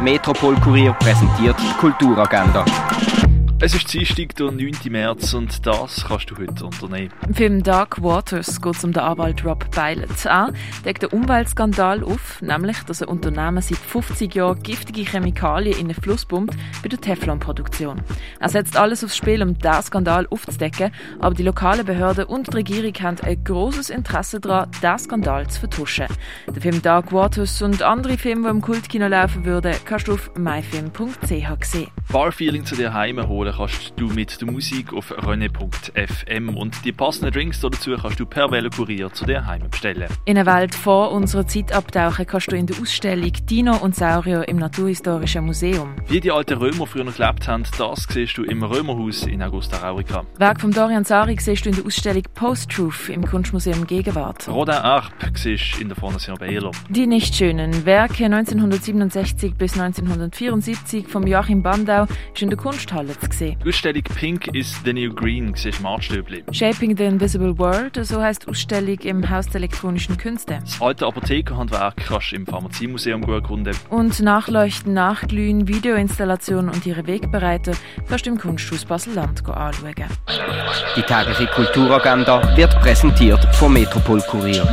Metropol Kurier präsentiert Kulturagenda. Es ist Dienstag, der 9. März und das kannst du heute unternehmen. Im Film Dark Waters geht es um den Anwalt Rob Pilot. Er deckt einen Umweltskandal auf, nämlich, dass ein Unternehmen seit 50 Jahren giftige Chemikalien in den Fluss pumpt bei der Teflonproduktion. Er setzt alles aufs Spiel, um diesen Skandal aufzudecken, aber die lokalen Behörden und die Regierung haben ein grosses Interesse daran, diesen Skandal zu vertuschen. Der Film Dark Waters und andere Filme, die im Kultkino laufen würden, kannst du auf myfilm.ch sehen. Barfeeling zu dir heim holen kannst du mit der Musik auf rene.fm und die passenden Drinks dazu kannst du per Velokurier zu dir heim bestellen. In eine Welt vor unserer Zeit abtauchen kannst du in der Ausstellung Dino und Saurier im Naturhistorischen Museum. Wie die alten Römer früher noch gelebt haben, das siehst du im Römerhaus in Augusta Raurica. Werk von Dorian Sari siehst du in der Ausstellung Post-Truth im Kunstmuseum Gegenwart. Rodin Arp siehst du in der Fondation Behler. Die nicht schönen Werke 1967 bis 1974 von Joachim Bandau ist in der Kunsthalle zu sehen. Die Ausstellung Pink is the New Green siehst Martstöbli. Shaping the Invisible World, so heißt die Ausstellung im Haus der elektronischen Künste. Das alte Apothekerhandwerk kannst du im Pharmaziemuseum erkunden. Und Nachleuchten, Nachglühen, Videoinstallationen und ihre Wegbereiter kannst du im Kunsthaus Basel-Land anschauen. Die tägliche Kulturagenda wird präsentiert vom Metropol Kurier.